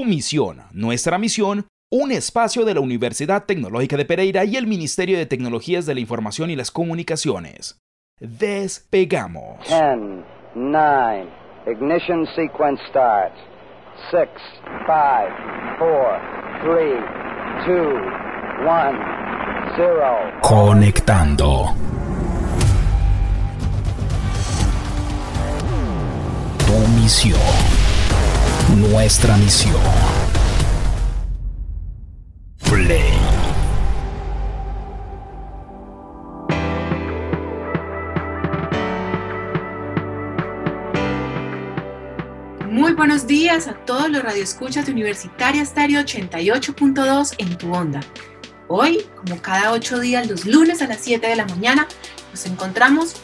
Tu misión, nuestra misión, un espacio de la Universidad Tecnológica de Pereira y el Ministerio de Tecnologías de la Información y las Comunicaciones. Despegamos. 10, 9, ignition sequence starts. 6, 5, 4, 3, 2, 1, 0. Conectando. Tu misión. Nuestra misión. Play. Muy buenos días a todos los radioescuchas de Universitaria Stereo 88.2 en tu onda. Hoy, como cada ocho días, los lunes a las 7 de la mañana, nos encontramos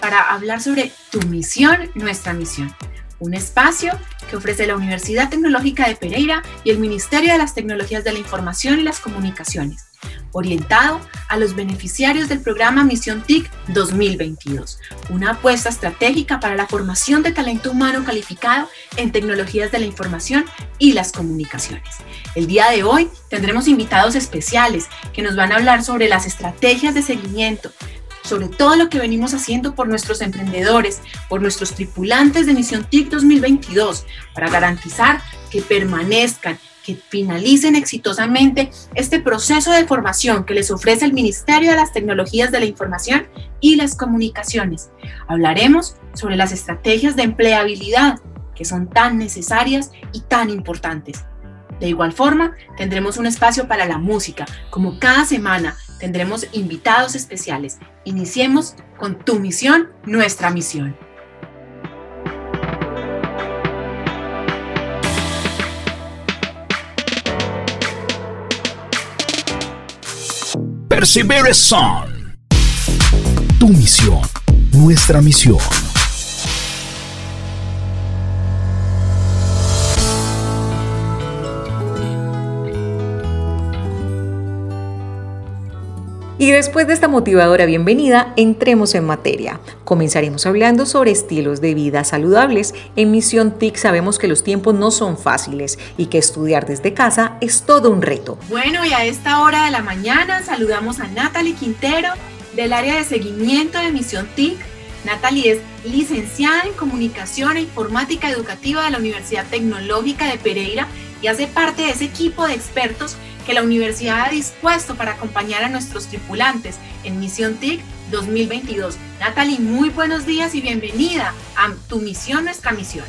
para hablar sobre tu misión, nuestra misión. Un espacio que ofrece la Universidad Tecnológica de Pereira y el Ministerio de las Tecnologías de la Información y las Comunicaciones, orientado a los beneficiarios del programa Misión TIC 2022, una apuesta estratégica para la formación de talento humano calificado en tecnologías de la información y las comunicaciones. El día de hoy tendremos invitados especiales que nos van a hablar sobre las estrategias de seguimiento, sobre todo lo que venimos haciendo por nuestros emprendedores, por nuestros tripulantes de Misión TIC 2022, para garantizar que permanezcan, que finalicen exitosamente este proceso de formación que les ofrece el Ministerio de las Tecnologías de la Información y las Comunicaciones. Hablaremos sobre las estrategias de empleabilidad que son tan necesarias y tan importantes. De igual forma, tendremos un espacio para la música, como cada semana tendremos invitados especiales. Iniciemos con tu misión, nuestra misión. Persevere Son. Tu misión, nuestra misión. Y después de esta motivadora bienvenida, entremos en materia. Comenzaremos hablando sobre estilos de vida saludables. En Misión TIC sabemos que los tiempos no son fáciles y que estudiar desde casa es todo un reto. Bueno, y a esta hora de la mañana saludamos a Natalie Quintero del área de seguimiento de Misión TIC. Natalie es licenciada en Comunicación e Informática Educativa de la Universidad Tecnológica de Pereira y hace parte de ese equipo de expertos que la universidad ha dispuesto para acompañar a nuestros tripulantes en Misión TIC 2022. Natalie, muy buenos días y bienvenida a Tu Misión, Nuestra Misión.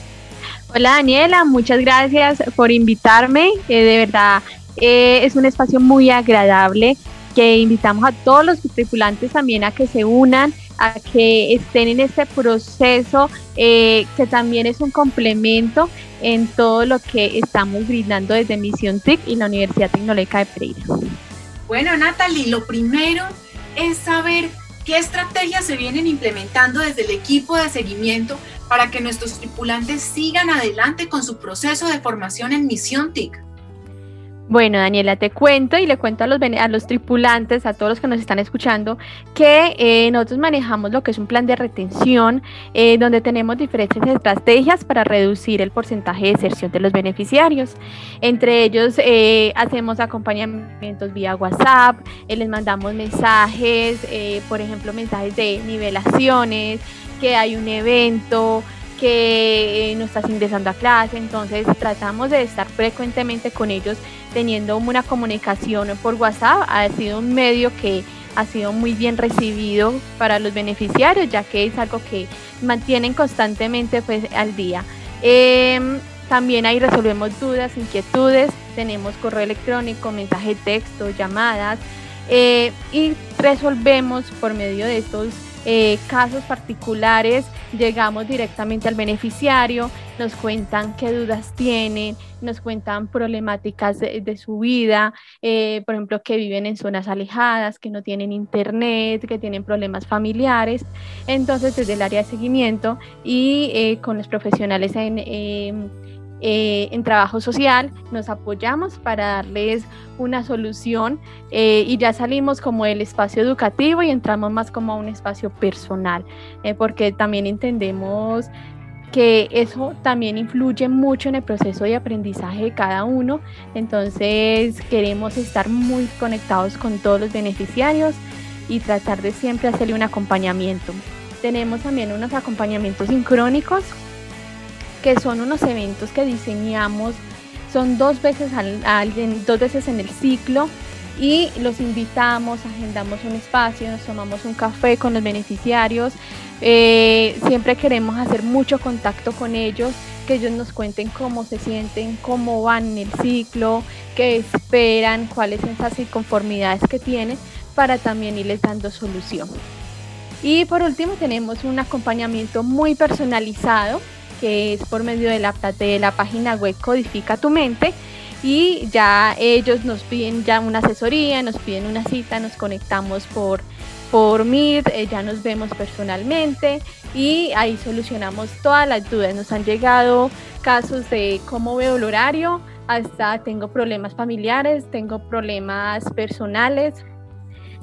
Hola Daniela, muchas gracias por invitarme. Eh, de verdad, eh, es un espacio muy agradable que invitamos a todos los tripulantes también a que se unan, a que estén en este proceso eh, que también es un complemento en todo lo que estamos brindando desde Misión TIC y la Universidad Tecnológica de Pereira. Bueno, Natalie, lo primero es saber qué estrategias se vienen implementando desde el equipo de seguimiento para que nuestros tripulantes sigan adelante con su proceso de formación en Misión TIC. Bueno, Daniela, te cuento y le cuento a los, a los tripulantes, a todos los que nos están escuchando, que eh, nosotros manejamos lo que es un plan de retención, eh, donde tenemos diferentes estrategias para reducir el porcentaje de deserción de los beneficiarios. Entre ellos, eh, hacemos acompañamientos vía WhatsApp, les mandamos mensajes, por ejemplo, mensajes de nivelaciones, que hay un evento, que no estás ingresando a clase, entonces tratamos de estar frecuentemente con ellos teniendo una comunicación por WhatsApp. Ha sido un medio que ha sido muy bien recibido para los beneficiarios, ya que es algo que mantienen constantemente pues, al día. Em, también ahí resolvemos dudas, inquietudes, tenemos correo electrónico, mensaje texto, llamadas eh, y resolvemos por medio de estos eh, casos particulares, llegamos directamente al beneficiario, nos cuentan qué dudas tienen, nos cuentan problemáticas de, su vida, eh, por ejemplo, que viven en zonas alejadas, que no tienen internet, que tienen problemas familiares. Entonces, desde el área de seguimiento y eh, con los profesionales en em, eh, en trabajo social, nos apoyamos para darles una solución eh, y ya salimos como del espacio educativo y entramos más como a un espacio personal, eh, porque también entendemos que eso también influye mucho en el proceso de aprendizaje de cada uno. Entonces queremos estar muy conectados con todos los beneficiarios y tratar de siempre hacerle un acompañamiento. Tenemos también unos acompañamientos sincrónicos, que son unos eventos que diseñamos, son dos veces, al, dos veces en el ciclo y los invitamos, agendamos un espacio, nos tomamos un café con los beneficiarios. Eh, siempre queremos hacer mucho contacto con ellos, que ellos nos cuenten cómo se sienten, cómo van en el ciclo, qué esperan, cuáles son esas inconformidades que tienen, para también irles dando solución. Y por último tenemos un acompañamiento muy personalizado que es por medio de la, de la página web Codifica tu mente y ya ellos nos piden ya una asesoría, nos piden una cita, nos conectamos por, por Meet, eh, ya nos vemos personalmente y ahí solucionamos todas las dudas. Nos han llegado casos de cómo veo el horario, hasta tengo problemas familiares, tengo problemas personales.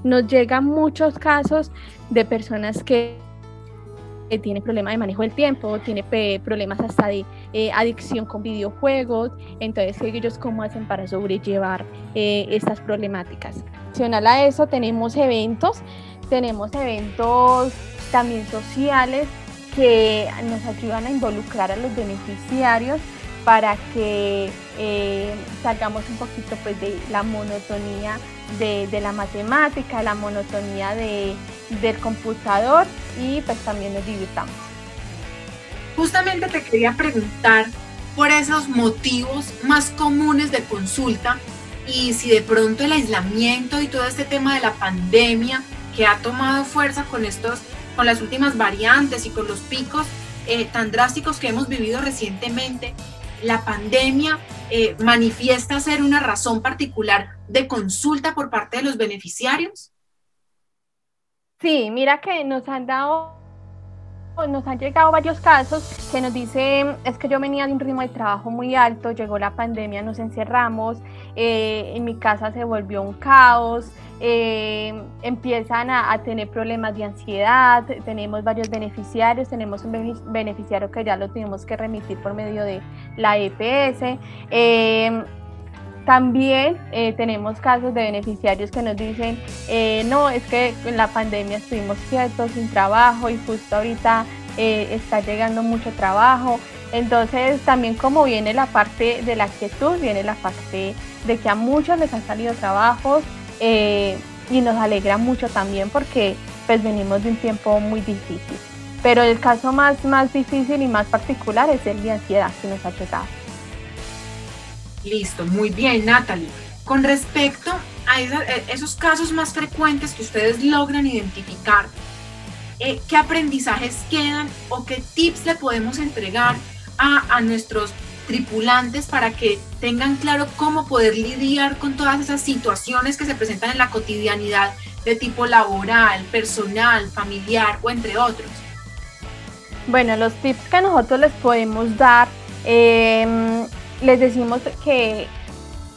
Nos llegan muchos casos de personas que tiene problemas de manejo del tiempo, tiene problemas hasta de eh, adicción con videojuegos, entonces ellos cómo hacen para sobrellevar eh, estas problemáticas. Adicional a eso tenemos eventos, tenemos eventos también sociales que nos ayudan a involucrar a los beneficiarios para que eh, salgamos un poquito pues, de la monotonía de la matemática, la monotonía de, del computador y pues también nos divirtamos. Justamente te quería preguntar por esos motivos más comunes de consulta y si de pronto el aislamiento y todo este tema de la pandemia que ha tomado fuerza con estos con las últimas variantes y con los picos eh, tan drásticos que hemos vivido recientemente, la pandemia eh, manifiesta ser una razón particular de consulta por parte de los beneficiarios? Sí, mira que nos han dado, nos han llegado varios casos que nos dicen, es que yo venía de un ritmo de trabajo muy alto, llegó la pandemia, nos encerramos, eh, en mi casa se volvió un caos, eh, empiezan a, tener problemas de ansiedad, tenemos varios beneficiarios, tenemos un beneficiario que ya lo tuvimos que remitir por medio de la EPS. Eh, también eh, tenemos casos de beneficiarios que nos dicen, eh, no, es que en la pandemia estuvimos quietos, sin trabajo y justo ahorita eh, está llegando mucho trabajo. Entonces también como viene la parte de la quietud, viene la parte de que a muchos les han salido trabajos y nos alegra mucho también porque pues venimos de un tiempo muy difícil. Pero el caso más, más difícil y más particular es el de ansiedad que nos ha llegado. Listo, muy bien, Natalie. Con respecto a eh, esos casos más frecuentes que ustedes logran identificar, eh, ¿qué aprendizajes quedan o qué tips le podemos entregar a, a nuestros tripulantes para que tengan claro cómo poder lidiar con todas esas situaciones que se presentan en la cotidianidad de tipo laboral, personal, familiar o entre otros? Bueno, los tips que nosotros les podemos dar eh, les decimos que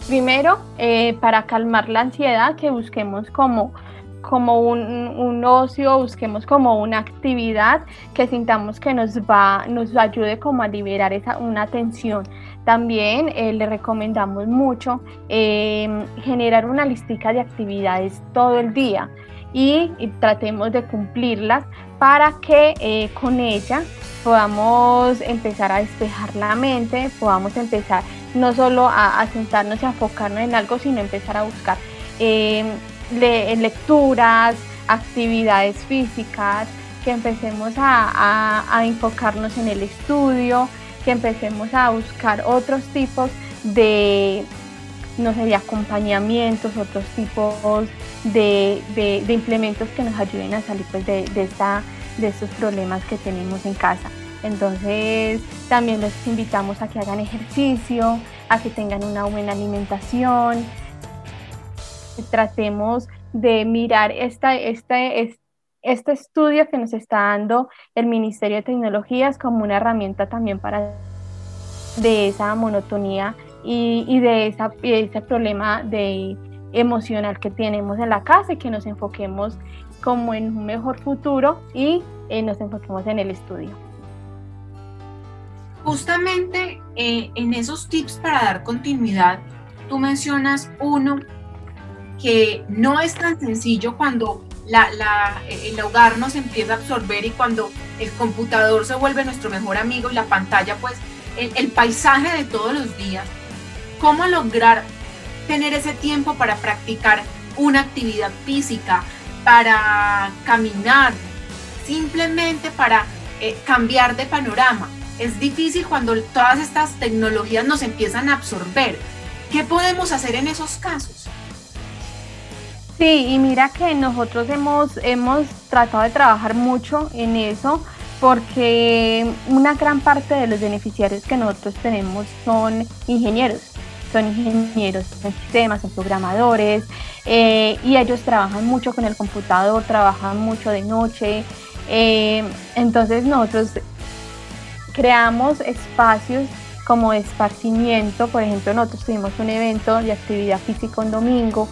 primero, eh, para calmar la ansiedad, que busquemos como, como un, ocio, busquemos como una actividad que sintamos que nos va, nos ayude como a liberar esa, una tensión. También eh, le recomendamos mucho eh, generar una listica de actividades todo el día y, tratemos de cumplirlas para que con ella podamos empezar a despejar la mente, podamos empezar no solo a, sentarnos y a enfocarnos en algo, sino empezar a buscar em, lecturas, actividades físicas, que empecemos a, a, enfocarnos en el estudio, que empecemos a buscar otros tipos de, no sé, acompañamientos, otros tipos de, de, implementos que nos ayuden a salir pues, de, de, esta, de estos problemas que tenemos en casa. Entonces también los invitamos a que hagan ejercicio, a que tengan una buena alimentación. Tratemos de mirar esta, este, este estudio que nos está dando el Ministerio de Tecnologías como una herramienta también para de esa monotonía y, de, esa, ese problema de emocional que tenemos en la casa y que nos enfoquemos como en un mejor futuro y eh, nos enfoquemos en el estudio. Justamente eh, en esos tips para dar continuidad, tú mencionas uno que no es tan sencillo cuando el hogar nos empieza a absorber y cuando el computador se vuelve nuestro mejor amigo y la pantalla, pues el, el paisaje de todos los días. ¿Cómo lograr tener ese tiempo para practicar una actividad física, para caminar, simplemente para eh, cambiar de panorama. Es difícil cuando todas estas tecnologías nos empiezan a absorber. ¿Qué podemos hacer en esos casos? Sí, y mira que nosotros hemos, hemos tratado de trabajar mucho en eso porque una gran parte de los beneficiarios que nosotros tenemos son ingenieros son ingenieros en sistemas, son programadores, eh, y ellos trabajan mucho con el computador, trabajan mucho de noche. Eh, entonces nosotros creamos espacios como esparcimiento, por ejemplo, nosotros tuvimos un evento de actividad física un domingo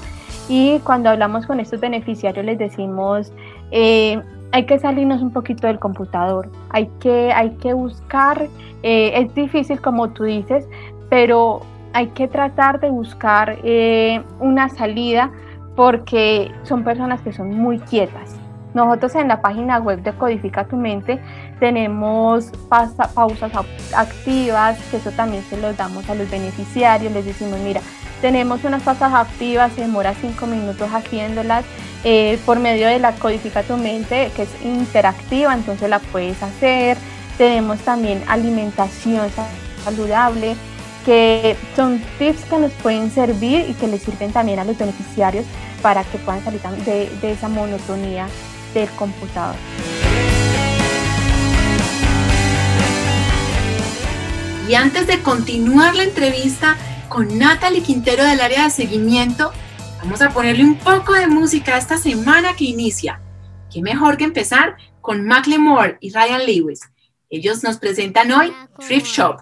y cuando hablamos con estos beneficiarios les decimos, eh, hay que salirnos un poquito del computador, hay que, hay que buscar, es difícil como tú dices, pero hay que tratar de buscar eh, una salida porque son personas que son muy quietas. Nosotros en la página web de Codifica tu Mente tenemos pausas activas, que eso también se los damos a los beneficiarios, les decimos, mira, tenemos unas pausas activas, se demora cinco minutos haciéndolas eh, por medio de la Codifica tu Mente, que es interactiva, entonces la puedes hacer. Tenemos también alimentación saludable, que son tips que nos pueden servir y que les sirven también a los beneficiarios para que puedan salir de, de esa monotonía del computador. Y antes de continuar la entrevista con Natalie Quintero del área de seguimiento, vamos a ponerle un poco de música a esta semana que inicia. Qué mejor que empezar con Macklemore y Ryan Lewis. Ellos nos presentan hoy Thrift Shop,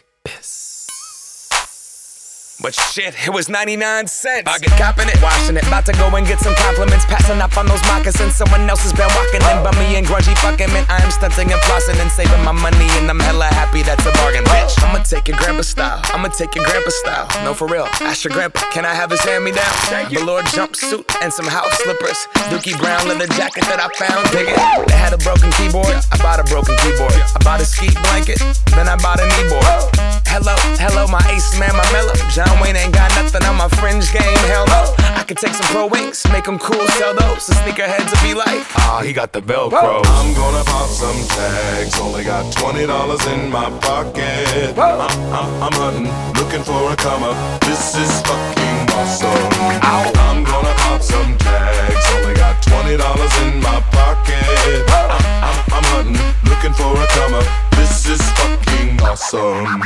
But shit, it was 99 cents. I get copping it, washing it. About to go and get some compliments. Passing up on those moccasins. Someone else has been walking in. Bummy and grungy fucking man. I am stunting and flossing and saving my money. And I'm hella happy grandpa style. I'ma take your grandpa style. No, for real. Ask your grandpa, can I have his hand me down? Velour jumpsuit and some house slippers. Dookie brown leather jacket that I found. Dig it. They had a broken keyboard. I bought a broken keyboard. I bought a ski blanket. Then I bought a kneeboard. Hello, hello, my ace man, my mellow. John Wayne ain't got nothing on my fringe game, hell no. I could take some pro wings, make them cool, sell those. The sneakerheads will be like, ah, oh, he got the Velcro. I'm gonna pop some tags, only got $20 in my pocket. I'm, I'm, I'm hunting, looking for a come up. This is fucking awesome. Ow. I'm gonna pop some tags, only got $20 in my pocket. I'm, I'm, I'm hunting, looking for a come up. This is fucking awesome.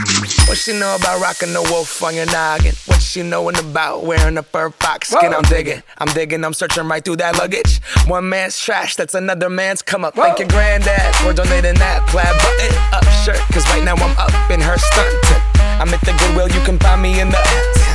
What she know about rocking the wolf on your noggin? What she knowin' about wearing a fur fox skin? Whoa. I'm digging, I'm digging, I'm searching right through that luggage. One man's trash, that's another man's come up. Whoa. Thank your granddad for donating that plaid button up shirt. Cause right now I'm up in her stunt. I'm at the Goodwill, you can find me in the.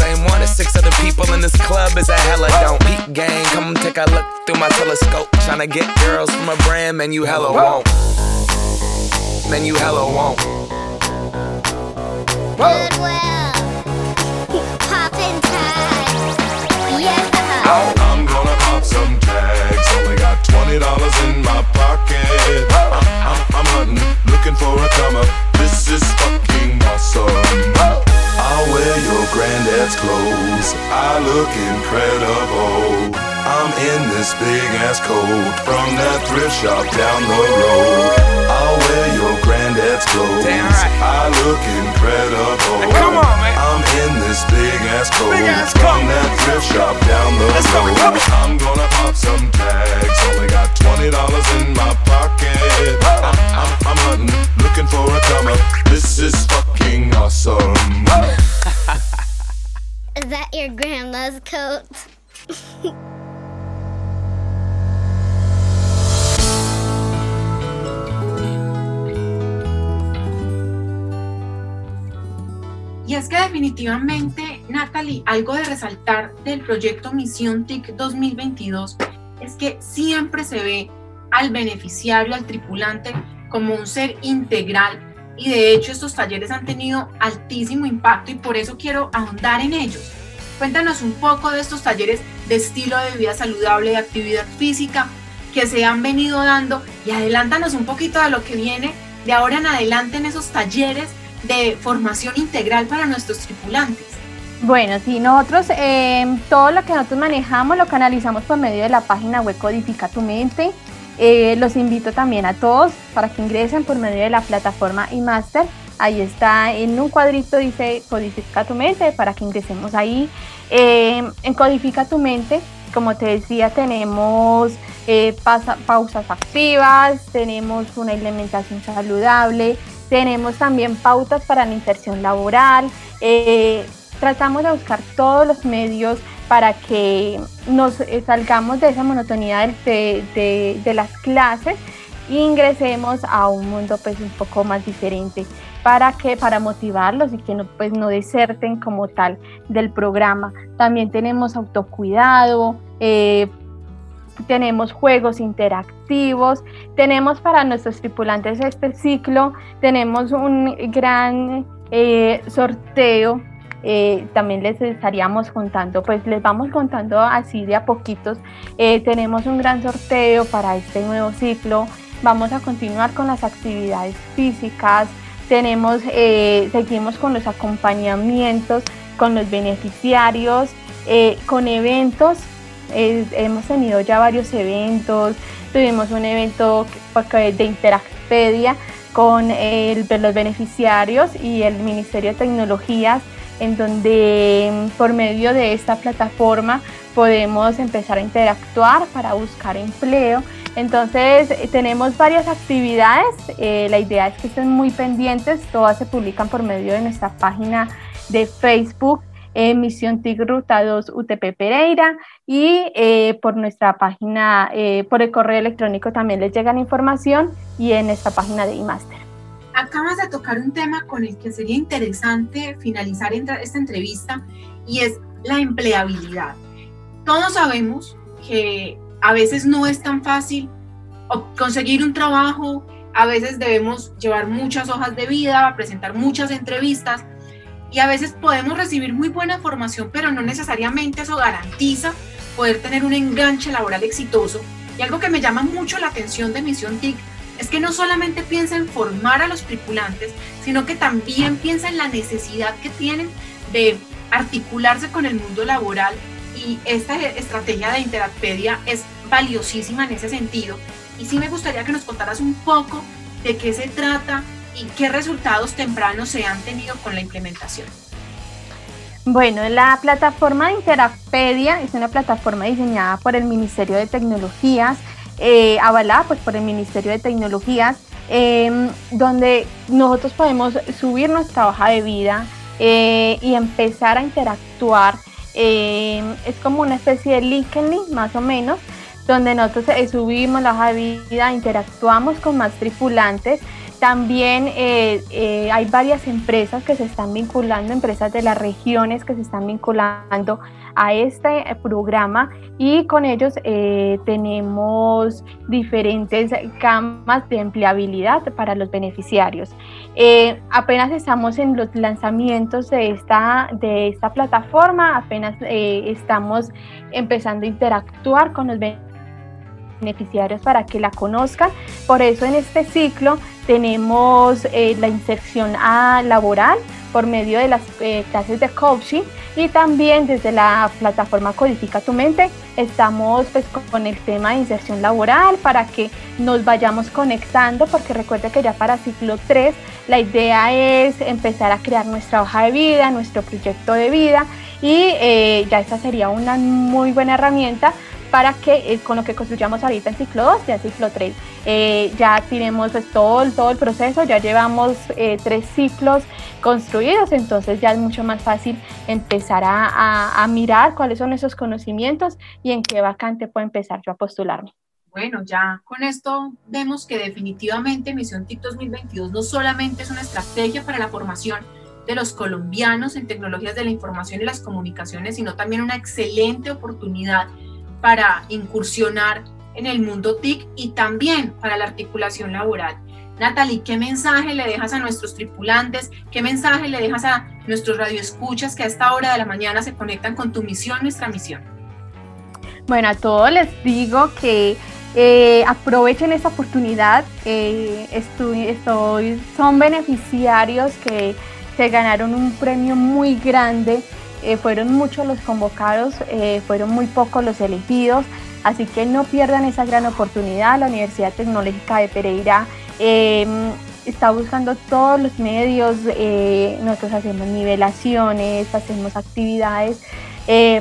same one as six other people in this club is a hella don't. Peak gang, come take a look through my telescope. Tryna get girls from a brand, man, you hella won't. Man, you hella won't. Goodwill. Poppin' tags. Yeah. Uh-huh. I'm gonna pop some tags. Only got twenty dollars in my pocket. I'm, I'm, I'm hunting, looking for a comer. This is fucking awesome. I'll wear your granddad's clothes. I look incredible. I'm in this big ass coat from that thrift shop down the road. I'll wear your granddad's clothes. Right. I look incredible. Hey, come on, man. I'm in this big ass coat Big ass from coat. that thrift shop down the Let's road. on. I'm gonna pop some tags. Only got twenty dollars in my pocket. I'm, I'm, I'm hunting, looking for a comer. This is fucking awesome. Is that your grandma's coat? Y es que definitivamente, Natalie, algo de resaltar del proyecto Misión TIC 2022 es que siempre se ve al beneficiario, al tripulante, como un ser integral y de hecho estos talleres han tenido altísimo impacto y por eso quiero ahondar en ellos. Cuéntanos un poco de estos talleres de estilo de vida saludable, de actividad física que se han venido dando y adelántanos un poquito de lo que viene de ahora en adelante en esos talleres de formación integral para nuestros tripulantes. Bueno, sí, nosotros eh, todo lo que nosotros manejamos lo canalizamos por medio de la página web Codifica tu mente. Eh, los invito también a todos para que ingresen por medio de la plataforma eMaster. Ahí está en un cuadrito dice Codifica tu mente para que ingresemos ahí. Eh, en Codifica tu mente, como te decía, tenemos eh, pausas activas, tenemos una alimentación saludable, tenemos también pautas para la inserción laboral. tratamos de buscar todos los medios para que nos eh, salgamos de esa monotonía de- de las clases e ingresemos a un mundo pues un poco más diferente. Para que para motivarlos y que no pues no deserten como tal del programa. También tenemos autocuidado eh, tenemos juegos interactivos tenemos para nuestros tripulantes este ciclo tenemos un gran eh, sorteo eh, también les estaríamos contando, pues les vamos contando así de a poquitos. Eh, tenemos un gran sorteo para este nuevo ciclo. Vamos a continuar con las actividades físicas. Tenemos, eh, seguimos con los acompañamientos, con los beneficiarios, eh, con eventos. Hemos tenido ya varios eventos. Tuvimos un evento de Interacpedia con los beneficiarios y el Ministerio de Tecnologías en donde mm, por medio de esta plataforma podemos empezar a interactuar para buscar empleo. Entonces eh, tenemos varias actividades, eh, la idea es que estén muy pendientes, todas se publican por medio de nuestra página de Facebook, eh, Misión TIC Ruta 2 UTP Pereira y eh, por nuestra página, por el correo electrónico también les llega la información y en esta página de iMaster. Acabas de tocar un tema con el que sería interesante finalizar esta entrevista y es la empleabilidad. Todos sabemos que a veces no es tan fácil conseguir un trabajo, a veces debemos llevar muchas hojas de vida, presentar muchas entrevistas y a veces podemos recibir muy buena formación, pero no necesariamente eso garantiza poder tener un enganche laboral exitoso. Y algo que me llama mucho la atención de Misión TIC es que no solamente piensa en formar a los tripulantes, sino que también piensa en la necesidad que tienen de articularse con el mundo laboral y esta estrategia de Interacpedia es valiosísima en ese sentido. Y sí me gustaría que nos contaras un poco de qué se trata y qué resultados tempranos se han tenido con la implementación. Bueno, la plataforma de Interacpedia es una plataforma diseñada por el Ministerio de Tecnologías, eh, avalada pues, por el Ministerio de Tecnologías, em, donde nosotros podemos subir nuestra hoja de vida eh, y empezar a interactuar. Em, es como una especie de LinkedIn más o menos, donde nosotros eh, subimos la hoja de vida, interactuamos con más tripulantes también eh, eh, hay varias empresas que se están vinculando, empresas de las regiones que se están vinculando a este programa y con ellos eh, tenemos diferentes camas de empleabilidad para los beneficiarios. apenas estamos en los lanzamientos de esta, de esta plataforma, apenas estamos empezando a interactuar con los beneficiarios beneficiarios para que la conozcan. Por eso en este ciclo tenemos eh, la inserción a laboral por medio de las eh, clases de coaching y también desde la plataforma Codifica tu mente estamos pues, con el tema de inserción laboral para que nos vayamos conectando porque recuerde que ya para ciclo 3 la idea es empezar a crear nuestra hoja de vida, nuestro proyecto de vida y eh, ya esta sería una muy buena herramienta para que eh, con lo que construyamos ahorita en ciclo 2, ya ciclo 3, eh, ya tenemos pues, todo, todo el proceso, ya llevamos eh, tres ciclos construidos, entonces ya es mucho más fácil empezar a, a, mirar cuáles son esos conocimientos y en qué vacante puedo empezar yo a postularme. Bueno, ya con esto vemos que definitivamente Misión TIC 2022 no solamente es una estrategia para la formación de los colombianos en tecnologías de la información y las comunicaciones, sino también una excelente oportunidad para incursionar en el mundo TIC y también para la articulación laboral. Natalie, ¿qué mensaje le dejas a nuestros tripulantes? ¿Qué mensaje le dejas a nuestros radioescuchas que a esta hora de la mañana se conectan con tu misión, nuestra misión? Bueno, a todos les digo que eh, aprovechen esta oportunidad. Eh, estoy, son beneficiarios que se ganaron un premio muy grande eh, fueron muchos los convocados, eh, fueron muy pocos los elegidos, así que no pierdan esa gran oportunidad. La Universidad Tecnológica de Pereira em, está buscando todos los medios, eh, nosotros hacemos nivelaciones, hacemos actividades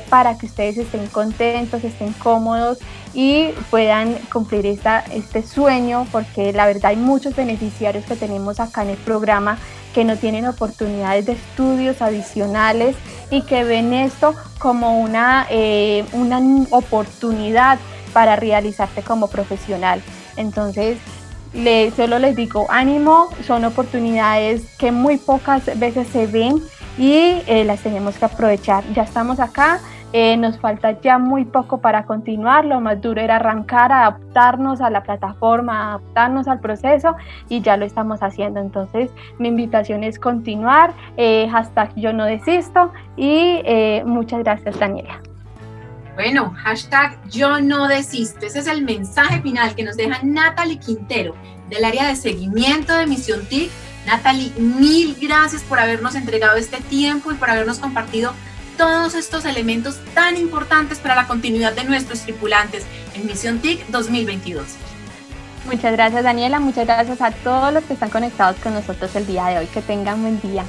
para que ustedes estén contentos, estén cómodos y puedan cumplir este sueño, porque la verdad hay muchos beneficiarios que tenemos acá en el programa que no tienen oportunidades de estudios adicionales y que ven esto como una, eh, una oportunidad para realizarse como profesional. Entonces, le, solo les digo, ánimo, son oportunidades que muy pocas veces se ven y eh, las tenemos que aprovechar. Ya estamos acá, eh, nos falta ya muy poco para continuar, lo más duro era arrancar, adaptarnos a la plataforma, adaptarnos al proceso y ya lo estamos haciendo. Entonces mi invitación es continuar, eh, hashtag yo no desisto y eh, muchas gracias Daniela. Bueno, hashtag yo no desisto. Ese es el mensaje final que nos deja Natalie Quintero del área de seguimiento de Misión TIC. Natalie, mil gracias por habernos entregado este tiempo y por habernos compartido todos estos elementos tan importantes para la continuidad de nuestros tripulantes en Misión TIC 2022. Muchas gracias Daniela, muchas gracias a todos los que están conectados con nosotros el día de hoy. Que tengan buen día.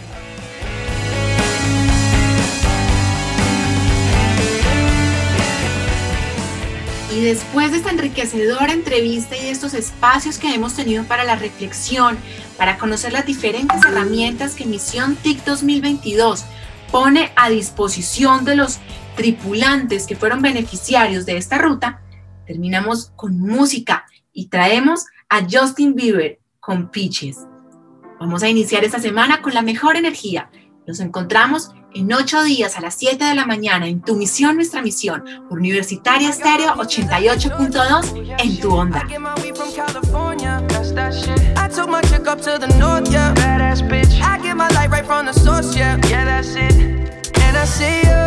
Y después de esta enriquecedora entrevista y de estos espacios que hemos tenido para la reflexión, para conocer las diferentes herramientas que Misión TIC 2022 pone a disposición de los tripulantes que fueron beneficiarios de esta ruta, terminamos con música y traemos a Justin Bieber con Peaches. Vamos a iniciar esta semana con la mejor energía. Nos encontramos en ocho días a las 7 de la mañana en Tu Misión, Nuestra Misión, por Universitaria Estéreo 88.2 en tu onda. I my light right from the source, yeah. Yeah, that's it. And I see you.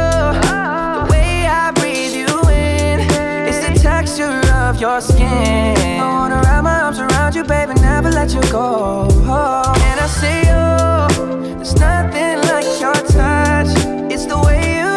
The way I breathe you in. It's the texture of your skin. I wanna wrap my arms around you, baby, never let you go. And I see you. There's nothing like your touch. It's the way you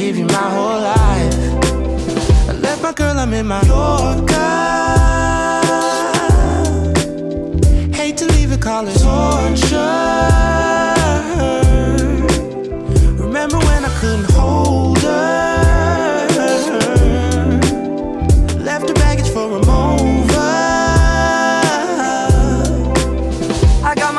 Give you my whole life. I left my girl, I'm in my Yorker. Hate to leave it, call it torture. Remember when I couldn't hold her?